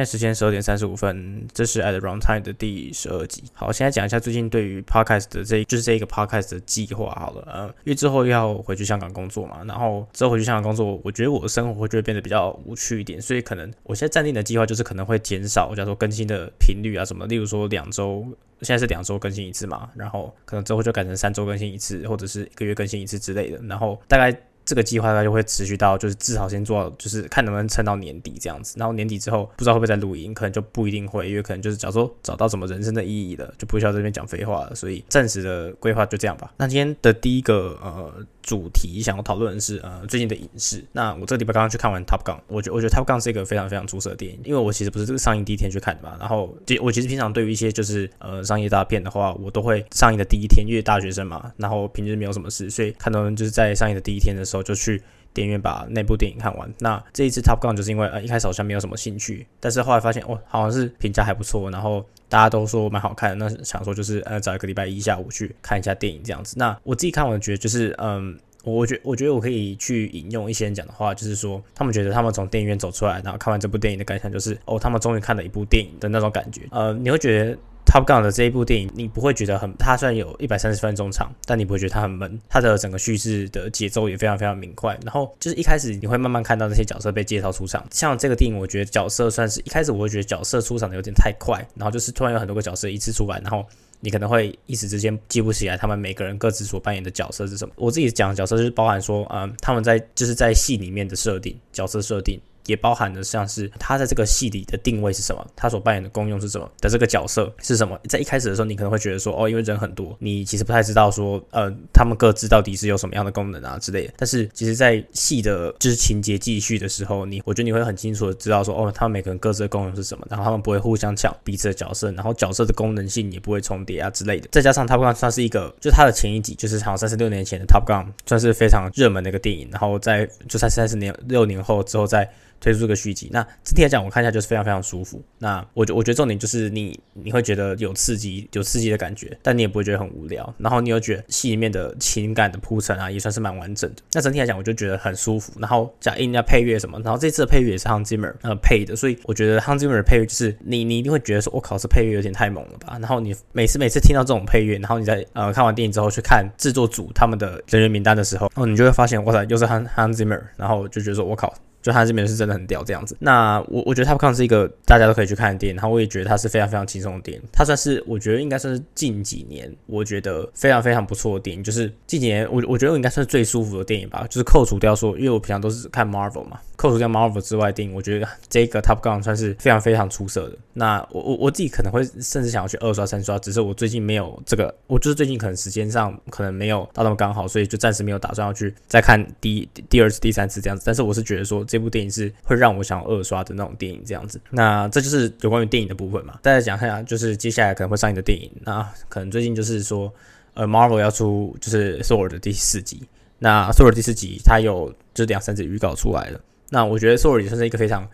现在时间十二点三十五分，这是 At Runtime 的第十二集。好，现在讲一下最近对于 Podcast 的这，就是这一个 Podcast 的计划。好了，呃，因为之后要回去香港工作嘛，然后之后回去香港工作，我觉得我的生活会就会变得比较无趣一点，所以可能我现在暂定的计划就是可能会减少，假如说更新的频率啊什么，例如说两周，现在是两周更新一次嘛，然后可能之后就改成三周更新一次，或者是一个月更新一次之类的，然后大概。这个计划它就会持续到，就是至少先做到，就是看能不能撑到年底这样子。然后年底之后，不知道会不会再录音，可能就不一定会，因为可能就是假如说找到什么人生的意义了，就不需要这边讲废话了。所以暂时的规划就这样吧。那今天的第一个呃。主题想要讨论的是呃最近的影视。那我这个礼拜刚刚去看完 Top Gun，我觉我觉得 Top Gun 是一个非常非常出色的电影，因为我其实不是这个上映第一天去看的嘛。然后我其实平常对于一些就是呃商业大片的话，我都会上映的第一天，因为大学生嘛，然后平时没有什么事，所以看到就是在上映的第一天的时候我就去电影院把那部电影看完。那这一次 Top Gun 就是因为呃一开始好像没有什么兴趣，但是后来发现哦好像是评价还不错，然后大家都说蛮好看的，那想说就是呃找一个礼拜一下午去看一下电影这样子。那我自己看完觉得就是嗯。我觉我觉得我可以去引用一些人讲的话，就是说他们觉得他们从电影院走出来，然后看完这部电影的感想就是，哦，他们终于看了一部电影的那种感觉。呃，你会觉得 Top Gun 的这一部电影，你不会觉得很，它虽然有一百三十分钟长，但你不会觉得它很闷，它的整个叙事的节奏也非常非常明快。然后就是一开始你会慢慢看到那些角色被介绍出场，像这个电影，我觉得角色算是一开始我会觉得角色出场的有点太快，然后就是突然有很多个角色一次出来，然后。你可能会一时之间记不起来他们每个人各自所扮演的角色是什么。我自己讲的角色就是包含说，嗯，他们在就是在戏里面的设定，角色设定。也包含的像是他在这个戏里的定位是什么，他所扮演的功用是什么的这个角色是什么。在一开始的时候，你可能会觉得说，哦，因为人很多，你其实不太知道说，呃，他们各自到底是有什么样的功能啊之类的。但是其实，在戏的就是情节继续的时候，你我觉得你会很清楚的知道说，哦，他们每个人各自的功能是什么，然后他们不会互相抢彼此的角色，然后角色的功能性也不会重叠啊之类的。再加上 Top Gun 算是一个，就他的前一集就是好像三十六年前的 Top Gun 算是非常热门的一个电影，然后在就在三十年六年后之后再。推出这个续集，那整体来讲，我看一下就是非常非常舒服。那我觉我觉得重点就是你你会觉得有刺激有刺激的感觉，但你也不会觉得很无聊。然后你又觉得戏里面的情感的铺陈啊，也算是蛮完整的。那整体来讲，我就觉得很舒服。然后加音加配乐什么，然后这次的配乐也是 Hans Zimmer 呃配的，所以我觉得 Hans Zimmer 的配乐就是你你一定会觉得说，我靠，这配乐有点太猛了吧。然后你每次每次听到这种配乐，然后你在呃看完电影之后去看制作组他们的人员名单的时候，哦，你就会发现，哇塞，又是 Hans Hans Zimmer，然后就觉得说，我靠。就他这边是真的很屌这样子，那我我觉得 Top Gun 是一个大家都可以去看的电影，然后我也觉得它是非常非常轻松的电影，它算是我觉得应该算是近几年我觉得非常非常不错的电影，就是近几年我我觉得应该算是最舒服的电影吧，就是扣除掉说，因为我平常都是看 Marvel 嘛。扣除掉 Marvel 之外电影，我觉得这个 Top Gun 算是非常非常出色的。那我我我自己可能会甚至想要去二刷三刷，只是我最近没有这个，我就是最近可能时间上可能没有到那么刚好，所以就暂时没有打算要去再看第第二次、第三次这样子。但是我是觉得说这部电影是会让我想二刷的那种电影这样子。那这就是有关于电影的部分嘛。再讲一下，就是接下来可能会上映的电影。那可能最近就是说，呃，Marvel 要出就是 Thor 的第四集。那 Thor 第四集它有就是两三集预告出来了。那我觉得《索尔》也算是一个非常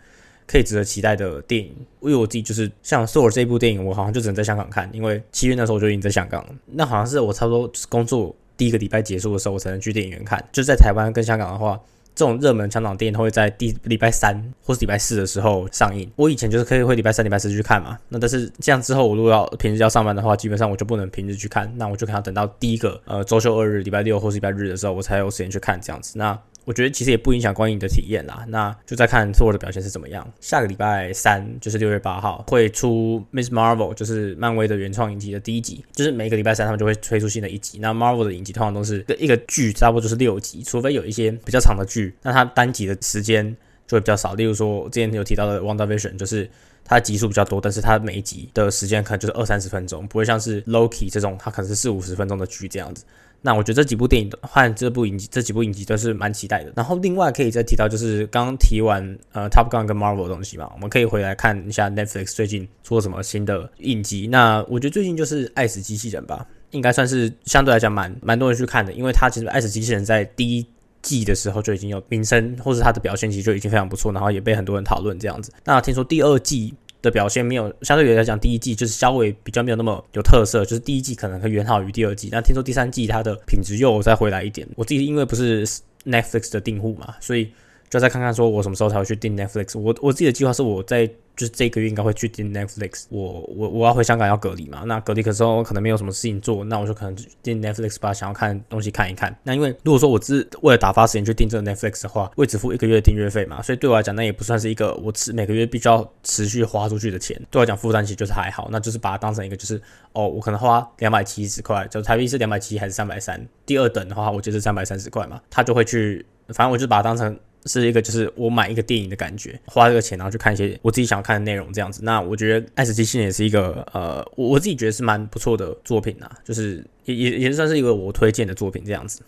可以值得期待的电影，因为我自己就是像《索尔》这部电影，我好像就只能在香港看，因为七月那时候我就已经在香港了。那好像是我差不多工作第一个礼拜结束的时候，我才能去电影院看。就在台湾跟香港的话，这种热门香港电影都会在第礼拜三或是礼拜四的时候上映。我以前就是可以会礼拜三、礼拜四去看嘛。那但是这样之后，我如果要平时要上班的话，基本上我就不能平日去看，那我就可能要等到第一个呃周休二日，礼拜六或是礼拜日的时候，我才有时间去看这样子。那我觉得其实也不影响观影的体验啦，那就再看 Thor 的表现是怎么样。下个礼拜三就是六月八号会出 Miss Marvel，就是漫威的原创影集的第一集，就是每个礼拜三他们就会推出新的一集。那 Marvel 的影集通常都是一个剧差不多就是六集，除非有一些比较长的剧，那它单集的时间就会比较少。例如说之前有提到的 Wonder Vision，就是它集数比较多，但是它每一集的时间可能就是二三十分钟，不会像是 Loki 这种它可能是四五十分钟的剧这样子。那我觉得这几部电影换这部影集，这几部影集都是蛮期待的。然后另外可以再提到，就是刚刚提完呃 Top Gun 跟 Marvel 的东西嘛，我们可以回来看一下 Netflix 最近出了什么新的影集。那我觉得最近就是《爱死机器人》吧，应该算是相对来讲蛮蛮多人去看的，因为它其实《爱死机器人》在第一季的时候就已经有名声，或是他的表现其实就已经非常不错，然后也被很多人讨论这样子。那听说第二季。的表现没有相对于来讲，第一季就是稍微比较没有那么有特色，就是第一季可能会远好于第二季。那听说第三季它的品质又再回来一点。我自己因为不是 Netflix 的订户嘛，所以就再看看说我什么时候才会去订 Netflix。我我自己的计划是我在。就是这个月应该会去订 Netflix，我我我要回香港要隔离嘛，那隔离的时候我可能没有什么事情做，那我就可能订 Netflix 把想要看东西看一看。那因为如果说我是为了打发时间去订这个 Netflix 的话，我只付一个月的订阅费嘛，所以对我来讲那也不算是一个我持每个月必须要持续花出去的钱。对我来讲负担其实就是还好，那就是把它当成一个就是哦，我可能花两百七十块，就台币是两百七还是三百三？第二等的话，我就是三百三十块嘛，他就会去，反正我就把它当成。是一个，就是我买一个电影的感觉，花这个钱然后去看一些我自己想要看的内容，这样子。那我觉得《爱死机器人》也是一个，呃，我我自己觉得是蛮不错的作品啊，就是也也也算是一个我推荐的作品这样子。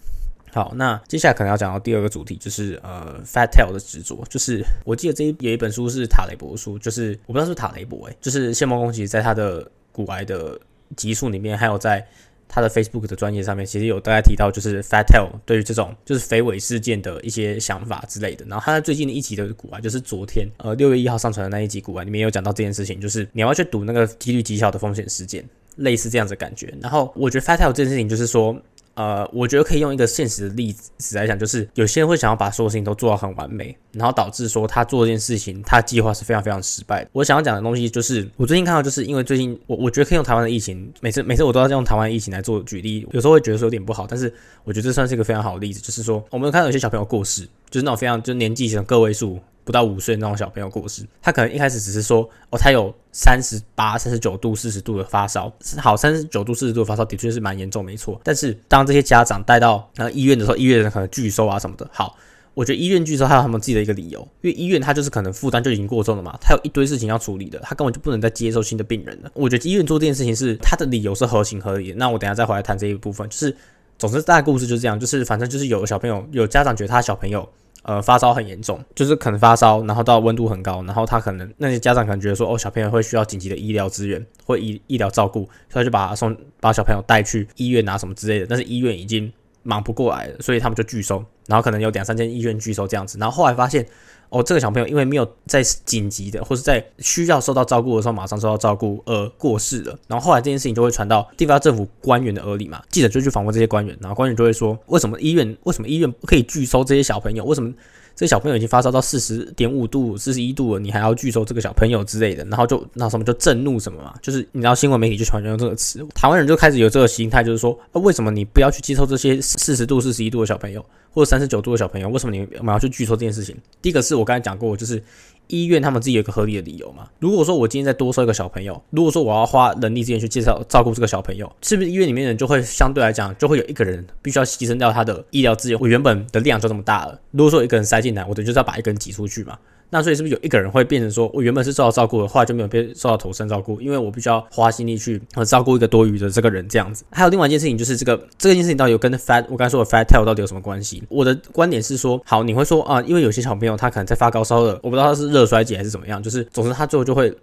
好，那接下来可能要讲到第二个主题，就是呃，Fat Tail 的执着。就是我记得这一有一本书是塔雷伯书，就是我不知道是塔雷伯诶，就是谢梦工其实在他的古癌的集数里面，还有在。他的 Facebook 的专业上面其实有大概提到，就是 Fat Tail 对于这种就是肥尾事件的一些想法之类的。然后他在最近的一集的股啊，就是昨天呃六月一号上传的那一集股啊，里面有讲到这件事情，就是你要去赌那个几率极小的风险事件，类似这样子感觉。然后我觉得 Fat Tail 这件事情就是说。呃，我觉得可以用一个现实的例子来讲，就是有些人会想要把所有事情都做到很完美，然后导致说他做这件事情，他计划是非常非常失败的。我想要讲的东西就是，我最近看到，就是因为最近我我觉得可以用台湾的疫情，每次每次我都要用台湾疫情来做举例，有时候会觉得说有点不好，但是我觉得这算是一个非常好的例子，就是说我们看到有些小朋友过世，就是那种非常就年纪像个位数。不到五岁那种小朋友过世，他可能一开始只是说，哦，他有三十八、三十九度、四十度的发烧，好，三十九度、四十度发烧的确是蛮严重，没错。但是当这些家长带到呃医院的时候，医院的人可能拒收啊什么的。好，我觉得医院拒收还有他们自己的一个理由，因为医院他就是可能负担就已经过重了嘛，他有一堆事情要处理的，他根本就不能再接受新的病人了。我觉得医院做这件事情是他的理由是合情合理的。那我等下再回来谈这一部分，就是总之大概故事就是这样，就是反正就是有小朋友有家长觉得他小朋友。呃，发烧很严重，就是可能发烧，然后到温度很高，然后他可能那些家长可能觉得说，哦，小朋友会需要紧急的医疗资源或医医疗照顾，他就把他送把小朋友带去医院拿什么之类的，但是医院已经忙不过来了，所以他们就拒收，然后可能有两三间医院拒收这样子，然后后来发现。哦，这个小朋友因为没有在紧急的或是在需要受到照顾的时候马上受到照顾而过世了，然后后来这件事情就会传到地方政府官员的耳里嘛，记者就去访问这些官员，然后官员就会说，为什么医院为什么医院不可以拒收这些小朋友？为什么？这小朋友已经发烧到四十点五度、四十一度了，你还要拒收这个小朋友之类的，然后就那什么就震怒什么嘛，就是你知道新闻媒体就喜欢用这个词，台湾人就开始有这个心态，就是说，为什么你不要去接受这些四十度、四十一度的小朋友，或者三十九度的小朋友？为什么你们要去拒收这件事情？第一个是我刚才讲过，就是。医院他们自己有个合理的理由嘛？如果说我今天再多收一个小朋友，如果说我要花人力资源去介绍照顾这个小朋友，是不是医院里面人就会相对来讲就会有一个人必须要牺牲掉他的医疗资源？我原本的量就这么大了，如果说一个人塞进来，我等于就是要把一个人挤出去嘛。那所以是不是有一个人会变成说，我原本是受到照顾的，后来就没有被受到投身照顾，因为我必须要花心力去照顾一个多余的这个人这样子。还有另外一件事情，就是这个这件事情到底有跟 fat 我刚才说的 fat tail 到底有什么关系？我的观点是说，好，你会说啊，因为有些小朋友他可能在发高烧的，我不知道他是热衰竭还是怎么样，就是总之他最后就会，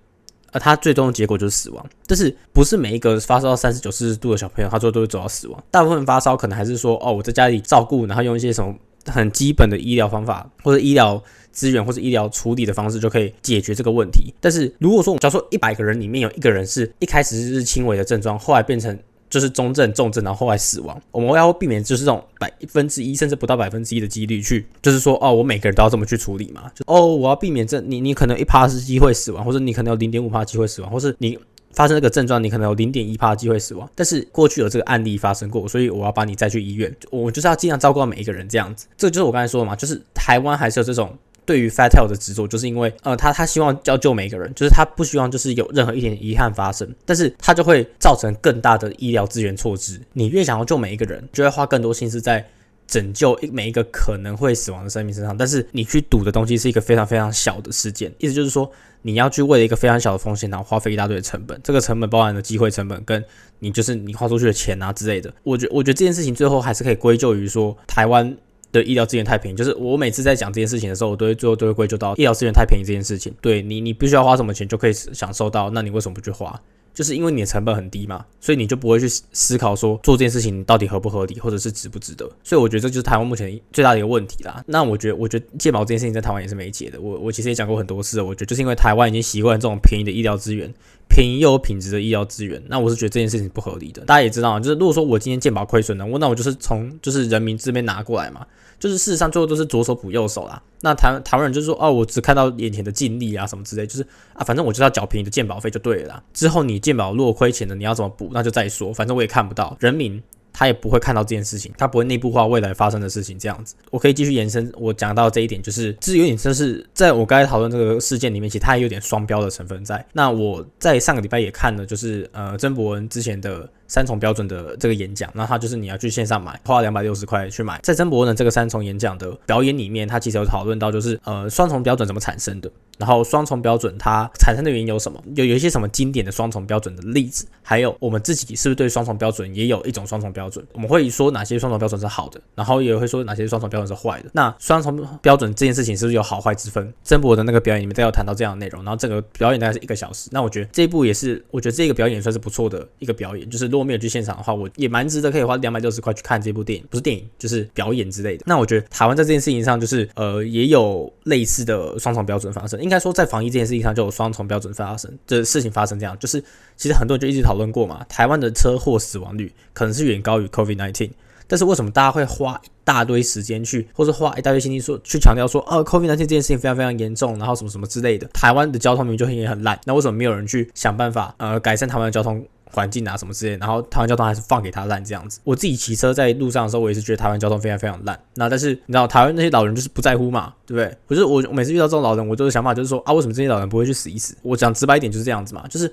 呃，他最终的结果就是死亡。但是不是每一个发烧到三十九四十度的小朋友，他最后都会走到死亡？大部分发烧可能还是说，哦，我在家里照顾，然后用一些什么很基本的医疗方法或者医疗。资源或者医疗处理的方式就可以解决这个问题。但是如果说我们，假如说一百个人里面有一个人是一开始是轻微的症状，后来变成就是中症、重症，然后后来死亡，我们要避免就是这种百分之一甚至不到百分之一的几率去，就是说哦，我每个人都要这么去处理嘛？就哦，我要避免这你你可能一趴是机会死亡，或者你可能有零点五趴机会死亡，或是你。发生这个症状，你可能有零点一趴机会死亡，但是过去有这个案例发生过，所以我要把你再去医院，我就是要尽量照顾到每一个人这样子。这就是我刚才说的嘛，就是台湾还是有这种对于 fatal 的执着，就是因为呃，他他希望要救每一个人，就是他不希望就是有任何一点遗憾发生，但是他就会造成更大的医疗资源错置。你越想要救每一个人，就会花更多心思在。拯救一每一个可能会死亡的生命身上，但是你去赌的东西是一个非常非常小的事件，意思就是说你要去为了一个非常小的风险，然后花费一大堆的成本，这个成本包含了机会成本，跟你就是你花出去的钱啊之类的。我觉我觉得这件事情最后还是可以归咎于说台湾的医疗资源太便宜，就是我每次在讲这件事情的时候，我都会最后都会归咎到医疗资源太便宜这件事情。对你，你必须要花什么钱就可以享受到，那你为什么不去花？就是因为你的成本很低嘛，所以你就不会去思考说做这件事情到底合不合理，或者是值不值得。所以我觉得这就是台湾目前最大的一个问题啦。那我觉得，我觉得健保这件事情在台湾也是没解的。我我其实也讲过很多次，我觉得就是因为台湾已经习惯这种便宜的医疗资源，便宜又有品质的医疗资源。那我是觉得这件事情不合理的。大家也知道，就是如果说我今天健保亏损了，我那我就是从就是人民这边拿过来嘛。就是事实上最后都是左手补右手啦。那台台湾人就是说，哦，我只看到眼前的净利啊什么之类，就是啊，反正我就要缴便宜的鉴保费就对了。之后你鉴保如果亏钱了，你要怎么补，那就再说，反正我也看不到人民。他也不会看到这件事情，他不会内部化未来发生的事情。这样子，我可以继续延伸。我讲到这一点，就是这有点就是在我刚才讨论这个事件里面，其实它也有点双标的成分在。那我在上个礼拜也看了，就是呃曾博文之前的。三重标准的这个演讲，那他就是你要去线上买，花两百六十块去买。在曾博文的这个三重演讲的表演里面，他其实有讨论到，就是呃双重标准怎么产生的，然后双重标准它产生的原因有什么，有有一些什么经典的双重标准的例子，还有我们自己是不是对双重标准也有一种双重标准？我们会说哪些双重标准是好的，然后也会说哪些双重标准是坏的。那双重标准这件事情是不是有好坏之分？曾博的那个表演里面都有谈到这样的内容，然后整个表演大概是一个小时。那我觉得这一部也是，我觉得这个表演算是不错的一个表演，就是如果没有去现场的话。我也蛮值得可以花两百六十块去看这部电影，不是电影就是表演之类的。那我觉得台湾在这件事情上，就是呃也有类似的双重标准发生。应该说在防疫这件事情上就有双重标准发生的事情发生。这样就是其实很多人就一直讨论过嘛，台湾的车祸死亡率可能是远高于 COVID nineteen，但是为什么大家会花一大堆时间去，或者花一大堆心力说去强调说，哦 COVID nineteen 这件事情非常非常严重，然后什么什么之类的。台湾的交通明明就也很烂，那为什么没有人去想办法呃改善台湾的交通？环境啊什么之类，然后台湾交通还是放给他烂这样子。我自己骑车在路上的时候，我也是觉得台湾交通非常非常烂。那但是你知道台湾那些老人就是不在乎嘛，对不对？不是我每次遇到这种老人，我就是想法就是说啊，为什么这些老人不会去死一死？我讲直白一点就是这样子嘛，就是。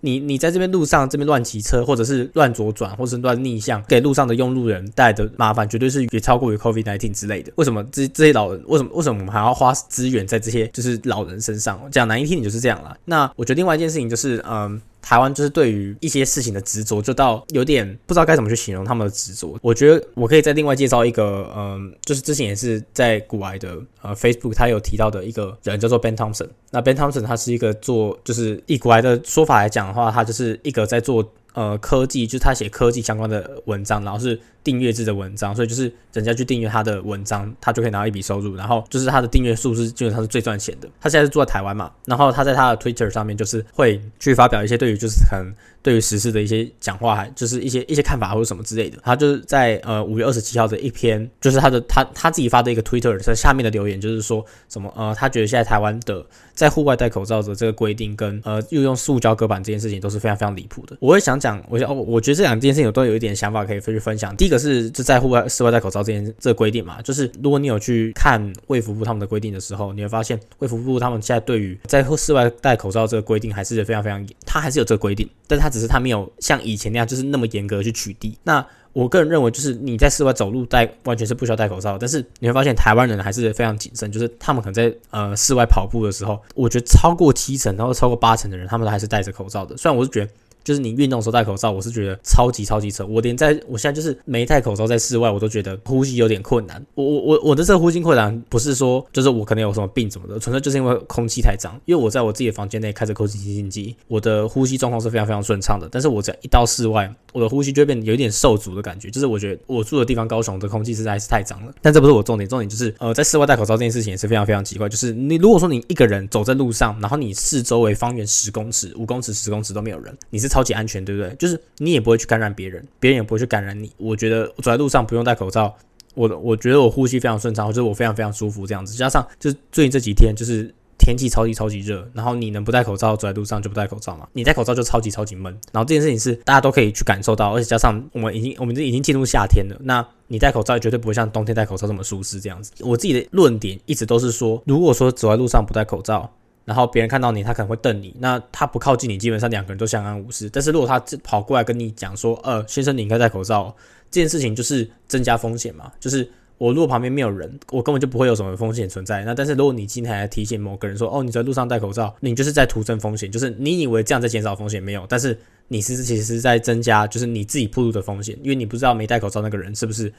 你你在这边路上这边乱骑车，或者是乱左转，或者是乱逆向，给路上的用路人带的麻烦，绝对是也超过于 covidit 之类的。为什么这这些老人，为什么为什么我们还要花资源在这些就是老人身上？讲难听点就是这样啦。那我觉得另外一件事情就是，嗯。台湾就是对于一些事情的执着，就到有点不知道该怎么去形容他们的执着。我觉得我可以再另外介绍一个，嗯，就是之前也是在古埃的呃 Facebook，他有提到的一个人叫做 Ben Thompson。那 Ben Thompson 他是一个做，就是以古埃的说法来讲的话，他就是一个在做呃科技，就是他写科技相关的文章，然后是。订阅制的文章，所以就是人家去订阅他的文章，他就可以拿到一笔收入。然后就是他的订阅数是基本上是最赚钱的。他现在是住在台湾嘛，然后他在他的 Twitter 上面就是会去发表一些对于就是很对于时事的一些讲话，还就是一些一些看法或者什么之类的。他就是在呃五月二十七号的一篇，就是他的他他自己发的一个 Twitter 在下面的留言，就是说什么呃他觉得现在台湾的在户外戴口罩的这个规定跟呃又用塑胶隔板这件事情都是非常非常离谱的。我会想讲，我想哦，我觉得这两件事情我都有一点想法可以去分享。第一个。是就在户外室外戴口罩这件这个规定嘛，就是如果你有去看卫福部他们的规定的时候，你会发现卫福部他们现在对于在室外戴口罩这个规定还是非常非常严，他还是有这个规定，但是他只是他没有像以前那样就是那么严格去取缔。那我个人认为，就是你在室外走路戴完全是不需要戴口罩，但是你会发现台湾人还是非常谨慎，就是他们可能在呃室外跑步的时候，我觉得超过七成，然后超过八成的人，他们都还是戴着口罩的。虽然我是觉得。就是你运动时候戴口罩，我是觉得超级超级扯。我连在我现在就是没戴口罩在室外，我都觉得呼吸有点困难。我我我我的这个呼吸困难不是说就是我可能有什么病什么的，纯粹就是因为空气太脏。因为我在我自己的房间内开着空气清新机，我的呼吸状况是非常非常顺畅的。但是我只要一到室外，我的呼吸就会变得有一点受阻的感觉。就是我觉得我住的地方高雄的空气实在是太脏了。但这不是我重点，重点就是呃在室外戴口罩这件事情也是非常非常奇怪。就是你如果说你一个人走在路上，然后你四周围方圆十公尺、五公尺、十公尺都没有人，你是超级安全，对不对？就是你也不会去感染别人，别人也不会去感染你。我觉得走在路上不用戴口罩，我我觉得我呼吸非常顺畅，或者我非常非常舒服这样子。加上就是最近这几天就是天气超级超级热，然后你能不戴口罩走在路上就不戴口罩嘛？你戴口罩就超级超级闷。然后这件事情是大家都可以去感受到，而且加上我们已经我们已经进入夏天了，那你戴口罩绝对不会像冬天戴口罩这么舒适这样子。我自己的论点一直都是说，如果说走在路上不戴口罩。然后别人看到你，他可能会瞪你。那他不靠近你，基本上两个人都相安无事。但是如果他跑过来跟你讲说：“呃，先生，你应该戴口罩。”这件事情就是增加风险嘛。就是我如果旁边没有人，我根本就不会有什么风险存在。那但是如果你今天还提醒某个人说：“哦，你在路上戴口罩，你就是在徒增风险。”就是你以为这样在减少风险没有，但是你是其实是在增加，就是你自己暴露的风险，因为你不知道没戴口罩那个人是不是。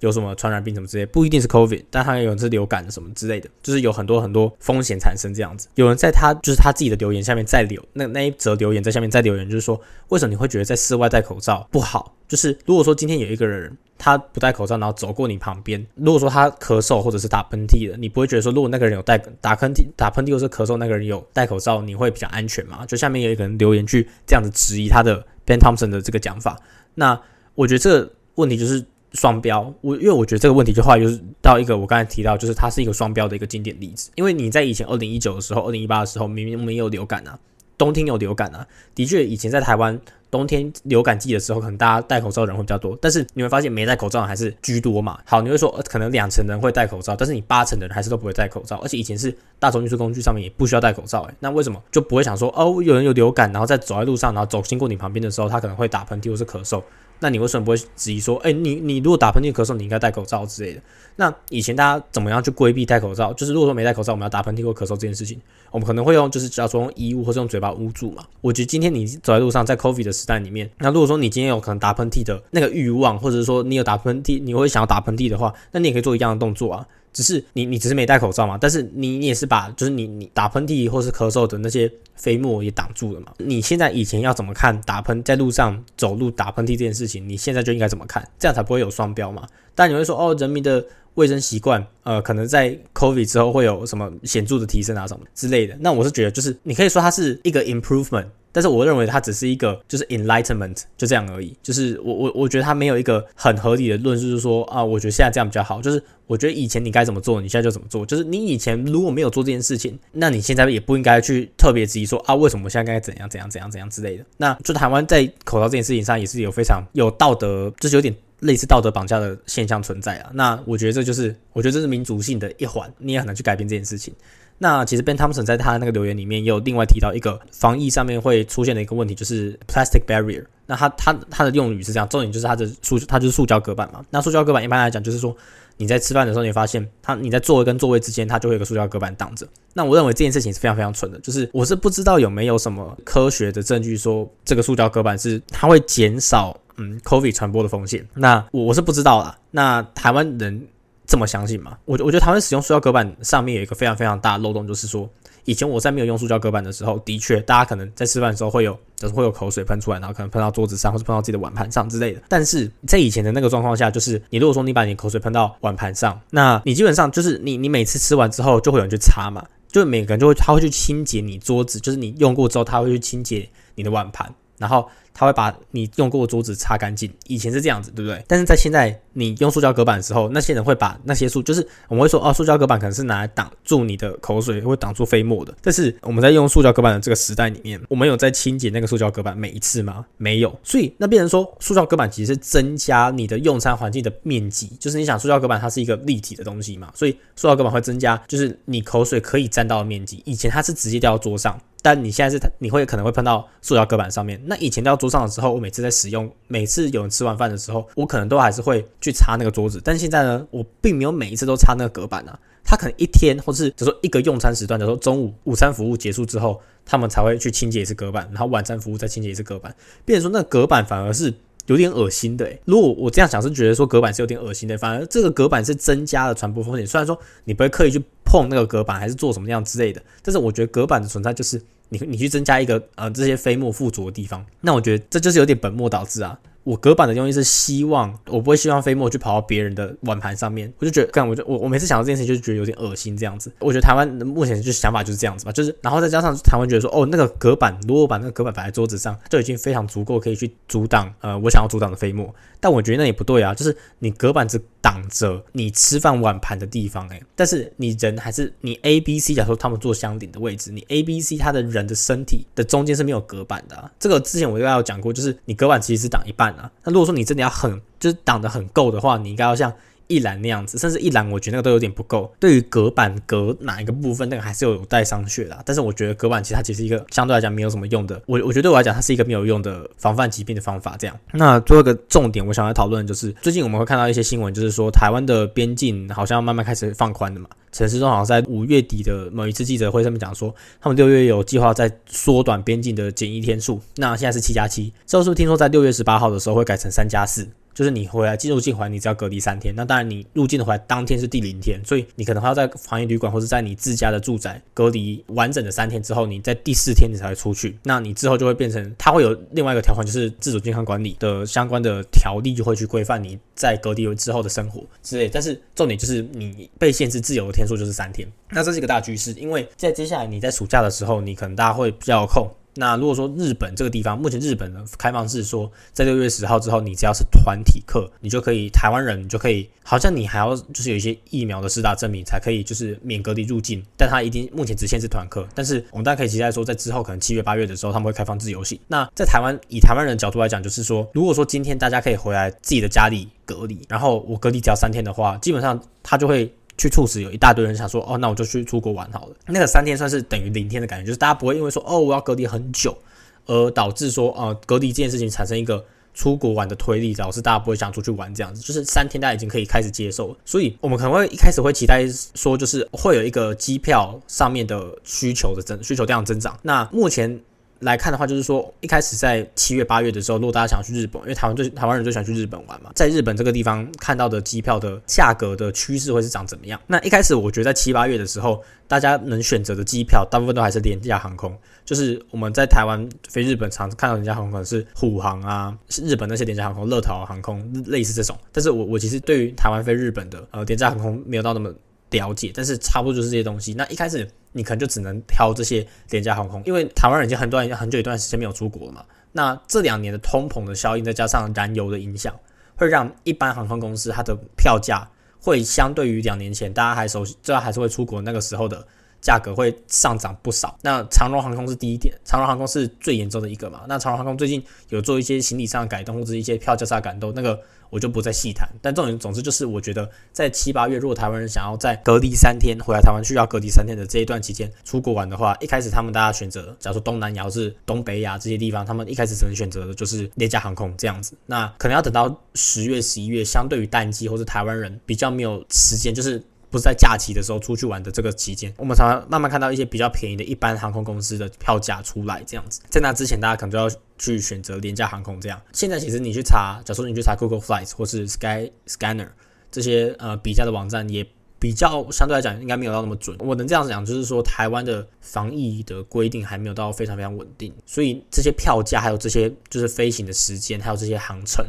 有什么传染病什么之类，不一定是 COVID，但它有是流感什么之类的，就是有很多很多风险产生这样子。有人在他就是他自己的留言下面再留那那一则留言在下面再留言，就是说为什么你会觉得在室外戴口罩不好？就是如果说今天有一个人他不戴口罩，然后走过你旁边，如果说他咳嗽或者是打喷嚏的，你不会觉得说如果那个人有戴打喷嚏打喷嚏或是咳嗽，那个人有戴口罩，你会比较安全吗？就下面有一个人留言去这样子质疑他的 Ben Thompson 的这个讲法。那我觉得这个问题就是。双标。我因为我觉得这个问题就话就是到一个我刚才提到，就是它是一个双标的一个经典例子。因为你在以前二零一九的时候、二零一八的时候，明明没有流感啊，冬天有流感啊，的确以前在台湾。冬天流感季的时候，可能大家戴口罩的人会比较多，但是你会发现没戴口罩还是居多嘛。好，你会说可能两成人会戴口罩，但是你八成的人还是都不会戴口罩，而且以前是大众运输工具上面也不需要戴口罩，诶，那为什么就不会想说哦，有人有流感，然后在走在路上，然后走经过你旁边的时候，他可能会打喷嚏或是咳嗽，那你为什么不会质疑说，哎，你你如果打喷嚏咳嗽，你应该戴口罩之类的？那以前大家怎么样去规避戴口罩？就是如果说没戴口罩，我们要打喷嚏或咳嗽这件事情，我们可能会用就是假装用衣物或是用嘴巴捂住嘛。我觉得今天你走在路上，在 COVID 的时代里面，那如果说你今天有可能打喷嚏的那个欲望，或者是说你有打喷嚏，你会想要打喷嚏的话，那你也可以做一样的动作啊。只是你你只是没戴口罩嘛，但是你你也是把就是你你打喷嚏或是咳嗽的那些飞沫也挡住了嘛。你现在以前要怎么看打喷在路上走路打喷嚏这件事情，你现在就应该怎么看，这样才不会有双标嘛。但你会说哦，人民的。卫生习惯，呃，可能在 COVID 之后会有什么显著的提升啊，什么之类的。那我是觉得，就是你可以说它是一个 improvement，但是我认为它只是一个就是 enlightenment，就这样而已。就是我我我觉得它没有一个很合理的论述，就是说啊，我觉得现在这样比较好。就是我觉得以前你该怎么做，你现在就怎么做。就是你以前如果没有做这件事情，那你现在也不应该去特别质疑说啊，为什么我现在该怎样怎样怎样怎样之类的。那就台湾在口罩这件事情上也是有非常有道德，就是有点。类似道德绑架的现象存在啊，那我觉得这就是，我觉得这是民族性的一环，你也很难去改变这件事情。那其实 Ben Thompson 在他那个留言里面又另外提到一个防疫上面会出现的一个问题，就是 plastic barrier。那他他他的用语是这样，重点就是他的塑，它就是塑胶隔板嘛。那塑胶隔板一般来讲就是说，你在吃饭的时候，你发现它你在座位跟座位之间，它就会有个塑胶隔板挡着。那我认为这件事情是非常非常蠢的，就是我是不知道有没有什么科学的证据说这个塑胶隔板是它会减少。嗯，COVID 传播的风险，那我我是不知道啦。那台湾人这么相信吗？我我觉得台湾使用塑胶隔板上面有一个非常非常大的漏洞，就是说，以前我在没有用塑胶隔板的时候，的确大家可能在吃饭的时候会有，就是会有口水喷出来，然后可能喷到桌子上或者喷到自己的碗盘上之类的。但是在以前的那个状况下，就是你如果说你把你口水喷到碗盘上，那你基本上就是你你每次吃完之后就会有人去擦嘛，就每个人就会他会去清洁你桌子，就是你用过之后他会去清洁你的碗盘，然后。他会把你用过的桌子擦干净，以前是这样子，对不对？但是在现在，你用塑胶隔板的时候，那些人会把那些塑，就是我们会说，哦，塑胶隔板可能是拿来挡住你的口水，会挡住飞沫的。但是我们在用塑胶隔板的这个时代里面，我们有在清洁那个塑胶隔板每一次吗？没有。所以那变成说，塑胶隔板其实是增加你的用餐环境的面积，就是你想，塑胶隔板它是一个立体的东西嘛，所以塑胶隔板会增加，就是你口水可以沾到的面积。以前它是直接掉到桌上。但你现在是它，你会可能会碰到塑料隔板上面。那以前掉桌上的时候，我每次在使用，每次有人吃完饭的时候，我可能都还是会去擦那个桌子。但现在呢，我并没有每一次都擦那个隔板啊。他可能一天，或是就说一个用餐时段，就说中午午餐服务结束之后，他们才会去清洁一次隔板，然后晚餐服务再清洁一次隔板。变成说那隔板反而是。有点恶心的，如果我这样想是觉得说隔板是有点恶心的，反而这个隔板是增加了传播风险。虽然说你不会刻意去碰那个隔板，还是做什么样之类的，但是我觉得隔板的存在就是你你去增加一个呃这些飞沫附着的地方，那我觉得这就是有点本末倒置啊。我隔板的用意是希望我不会希望飞沫去跑到别人的碗盘上面，我就觉得，干我就我我每次想到这件事情，就觉得有点恶心这样子。我觉得台湾目前就是想法就是这样子吧，就是然后再加上台湾觉得说，哦，那个隔板如果把那个隔板摆在桌子上，就已经非常足够可以去阻挡呃我想要阻挡的飞沫。但我觉得那也不对啊，就是你隔板只挡着你吃饭碗盘的地方，诶，但是你人还是你 A、B、C，假如说他们坐相顶的位置，你 A、B、C 他的人的身体的中间是没有隔板的。这个之前我应该有讲过，就是你隔板其实是挡一半那如果说你真的要很就是挡得很够的话，你应该要像。一栏那样子，甚至一栏，我觉得那个都有点不够。对于隔板隔哪一个部分，那个还是有待商榷的。但是我觉得隔板其实它其实一个相对来讲没有什么用的。我我觉得对我来讲，它是一个没有用的防范疾病的方法。这样，那最后一个重点，我想来讨论就是，最近我们会看到一些新闻，就是说台湾的边境好像慢慢开始放宽的嘛。陈时中好像在五月底的某一次记者会上面讲说，他们六月有计划在缩短边境的检疫天数。那现在是七加七，之后是不是听说在六月十八号的时候会改成三加四？就是你回来进入境环，你只要隔离三天。那当然，你入境的回来当天是第零天，所以你可能还要在防疫旅馆或者在你自家的住宅隔离完整的三天之后，你在第四天你才会出去。那你之后就会变成，它会有另外一个条款，就是自主健康管理的相关的条例就会去规范你在隔离之后的生活之类。但是重点就是你被限制自由的天数就是三天。那这是一个大趋势，因为在接下来你在暑假的时候，你可能大家会比较有空。那如果说日本这个地方，目前日本的开放是说，在六月十号之后，你只要是团体客，你就可以台湾人，你就可以，好像你还要就是有一些疫苗的施打证明才可以，就是免隔离入境。但它一定目前只限制团客，但是我们大家可以期待说，在之后可能七月八月的时候，他们会开放自由行。那在台湾以台湾人角度来讲，就是说，如果说今天大家可以回来自己的家里隔离，然后我隔离只要三天的话，基本上他就会。去促使有一大堆人想说，哦，那我就去出国玩好了。那个三天算是等于零天的感觉，就是大家不会因为说，哦，我要隔离很久，而导致说，呃，隔离这件事情产生一个出国玩的推力，导致大家不会想出去玩这样子。就是三天大家已经可以开始接受了，所以我们可能会一开始会期待说，就是会有一个机票上面的需求的增需求量增长。那目前。来看的话，就是说一开始在七月八月的时候，如果大家想去日本，因为台湾最台湾人最喜欢去日本玩嘛，在日本这个地方看到的机票的价格的趋势会是长怎么样？那一开始我觉得在七八月的时候，大家能选择的机票大部分都还是廉价航空，就是我们在台湾飞日本常看到廉价航空是虎航啊，是日本那些廉价航空，乐桃航空类似这种。但是我我其实对于台湾飞日本的呃廉价航空没有到那么了解，但是差不多就是这些东西。那一开始。你可能就只能挑这些廉价航空，因为台湾人已经很多已经很久一段时间没有出国了嘛。那这两年的通膨的效应，再加上燃油的影响，会让一般航空公司它的票价会相对于两年前大家还熟悉，这还是会出国那个时候的价格会上涨不少。那长荣航空是第一点，长荣航空是最严重的一个嘛。那长荣航空最近有做一些行李上的改动，或者一些票价上的改动，那个。我就不再细谈，但重点总之就是，我觉得在七八月，如果台湾人想要在隔离三天回来台湾需要隔离三天的这一段期间出国玩的话，一开始他们大家选择，假如说东南亚或是东北亚这些地方，他们一开始只能选择的就是廉价航空这样子。那可能要等到十月、十一月，相对于淡季或是台湾人比较没有时间，就是。不是在假期的时候出去玩的这个期间，我们常常慢慢看到一些比较便宜的一般航空公司的票价出来，这样子。在那之前，大家可能就要去选择廉价航空这样。现在其实你去查，假如说你去查 Google Flights 或是 Sky Scanner 这些呃比价的网站，也比较相对来讲应该没有到那么准。我能这样讲，就是说台湾的防疫的规定还没有到非常非常稳定，所以这些票价还有这些就是飞行的时间，还有这些航程，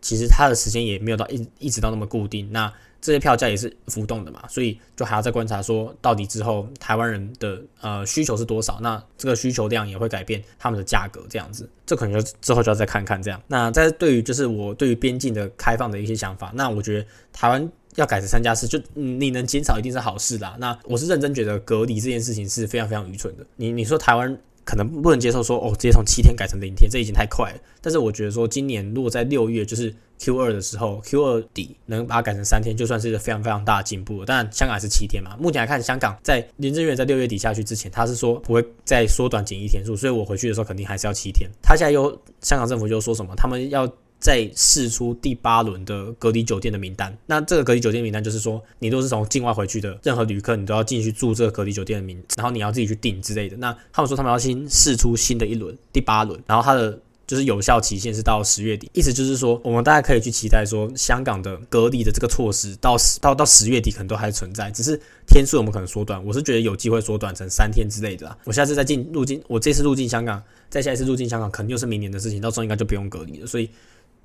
其实它的时间也没有到一一直到那么固定。那这些票价也是浮动的嘛，所以就还要再观察说，到底之后台湾人的呃需求是多少，那这个需求量也会改变他们的价格，这样子，这可能就之后就要再看看这样。那在对于就是我对于边境的开放的一些想法，那我觉得台湾要改成三加四，就你能减少一定是好事啦。那我是认真觉得隔离这件事情是非常非常愚蠢的。你你说台湾。可能不能接受说哦，直接从七天改成零天，这已经太快了。但是我觉得说，今年如果在六月，就是 Q 二的时候，Q 二底能把它改成三天，就算是一个非常非常大的进步。当然，香港还是七天嘛。目前来看，香港在林郑月在六月底下去之前，他是说不会再缩短检疫天数，所以我回去的时候肯定还是要七天。他现在又香港政府又说什么，他们要。再试出第八轮的隔离酒店的名单，那这个隔离酒店名单就是说，你都是从境外回去的任何旅客，你都要进去住这个隔离酒店的名，然后你要自己去订之类的。那他们说他们要先试出新的一轮第八轮，然后它的就是有效期限是到十月底，意思就是说，我们大家可以去期待说，香港的隔离的这个措施到十到到十月底可能都还存在，只是天数我们可能缩短，我是觉得有机会缩短成三天之类的。我下次再进入境，我这次入境香港，再下一次入境香港，肯定就是明年的事情，到时候应该就不用隔离了，所以。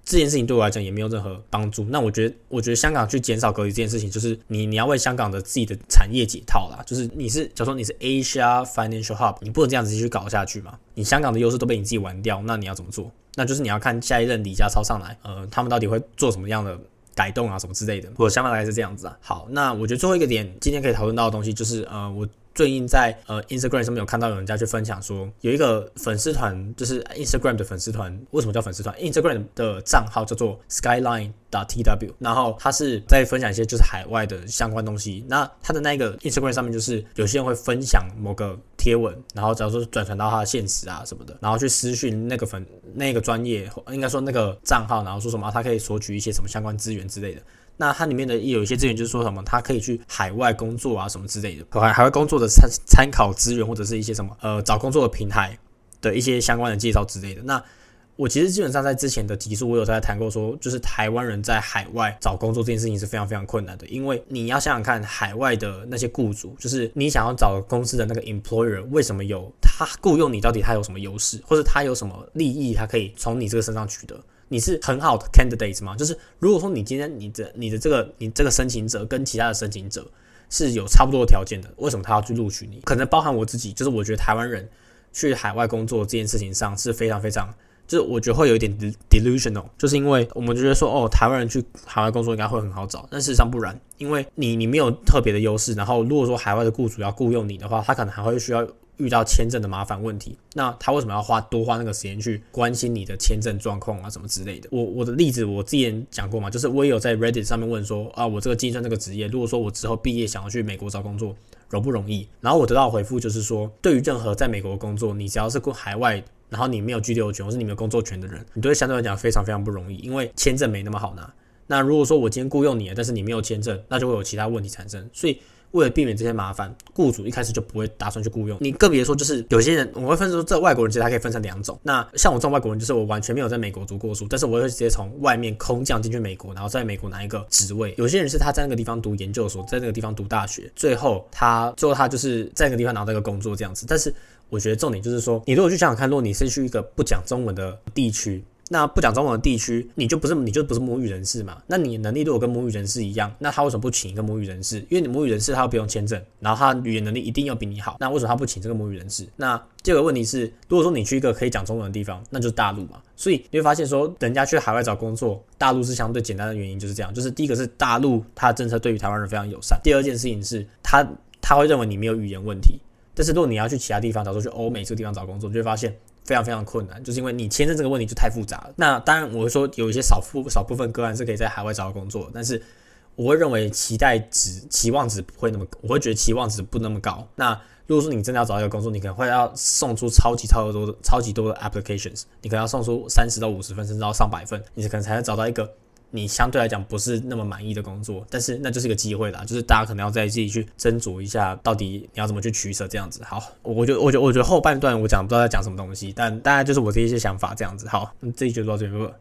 这件事情对我来讲也没有任何帮助。那我觉得，我觉得香港去减少隔离这件事情，就是你你要为香港的自己的产业解套啦。就是你是，假如说你是 Asia Financial Hub，你不能这样子继续搞下去嘛？你香港的优势都被你自己玩掉，那你要怎么做？那就是你要看下一任李家超上来，呃，他们到底会做什么样的改动啊，什么之类的。我想法大概是这样子啊。好，那我觉得最后一个点，今天可以讨论到的东西，就是呃，我。最近在呃 Instagram 上面有看到有人家去分享说，有一个粉丝团，就是 Instagram 的粉丝团。为什么叫粉丝团？Instagram 的账号叫做 Skyline tw，然后他是在分享一些就是海外的相关东西。那他的那个 Instagram 上面就是有些人会分享某个贴文，然后假如说转传到他的现实啊什么的，然后去私讯那个粉那个专业，应该说那个账号，然后说什么他可以索取一些什么相关资源之类的。那它里面的有一些资源，就是说什么，他可以去海外工作啊，什么之类的，海海外工作的参参考资源，或者是一些什么呃找工作的平台的一些相关的介绍之类的。那我其实基本上在之前的集数，我有在谈过，说就是台湾人在海外找工作这件事情是非常非常困难的，因为你要想想看，海外的那些雇主，就是你想要找公司的那个 employer，为什么有他雇佣你，到底他有什么优势，或者他有什么利益，他可以从你这个身上取得？你是很好的 candidate 吗？就是如果说你今天你的你的这个你这个申请者跟其他的申请者是有差不多的条件的，为什么他要去录取你？可能包含我自己，就是我觉得台湾人去海外工作这件事情上是非常非常。就是我觉得会有一点 delusional，就是因为我们就觉得说，哦，台湾人去海外工作应该会很好找，但事实上不然，因为你你没有特别的优势，然后如果说海外的雇主要雇佣你的话，他可能还会需要遇到签证的麻烦问题，那他为什么要花多花那个时间去关心你的签证状况啊什么之类的？我我的例子我之前讲过嘛，就是我也有在 Reddit 上面问说，啊，我这个计算这个职业，如果说我之后毕业想要去美国找工作，容不容易？然后我得到回复就是说，对于任何在美国工作，你只要是过海外。然后你没有居留权或是你没有工作权的人，你都会相对来讲非常非常不容易，因为签证没那么好拿。那如果说我今天雇佣你了，但是你没有签证，那就会有其他问题产生。所以为了避免这些麻烦，雇主一开始就不会打算去雇佣你。更别说就是有些人，我会分说这外国人其实他可以分成两种。那像我这种外国人，就是我完全没有在美国读过书，但是我会直接从外面空降进去美国，然后在美国拿一个职位。有些人是他在那个地方读研究所，在那个地方读大学，最后他最后他就是在那个地方拿到一个工作这样子，但是。我觉得重点就是说，你如果去想想看，如果你是去一个不讲中文的地区，那不讲中文的地区，你就不是你就不是母语人士嘛？那你能力如果跟母语人士一样，那他为什么不请一个母语人士？因为你母语人士他不用签证，然后他语言能力一定要比你好，那为什么他不请这个母语人士？那这个问题是，如果说你去一个可以讲中文的地方，那就是大陆嘛。所以你会发现说，人家去海外找工作，大陆是相对简单的原因就是这样，就是第一个是大陆它的政策对于台湾人非常友善，第二件事情是他他会认为你没有语言问题。但是如果你要去其他地方，假如说去欧美这个地方找工作，你就会发现非常非常困难，就是因为你签证这个问题就太复杂了。那当然，我会说有一些少部少部分个案是可以在海外找到工作，但是我会认为期待值、期望值不会那么，我会觉得期望值不那么高。那如果说你真的要找到一个工作，你可能会要送出超级超级多、超级多的 applications，你可能要送出三十到五十份，甚至到上百份，你可能才能找到一个。你相对来讲不是那么满意的工作，但是那就是一个机会啦，就是大家可能要再自己去斟酌一下，到底你要怎么去取舍这样子。好，我觉得，我觉得，我觉得后半段我讲不知道在讲什么东西，但大概就是我这一些想法这样子。好，这一就到这里。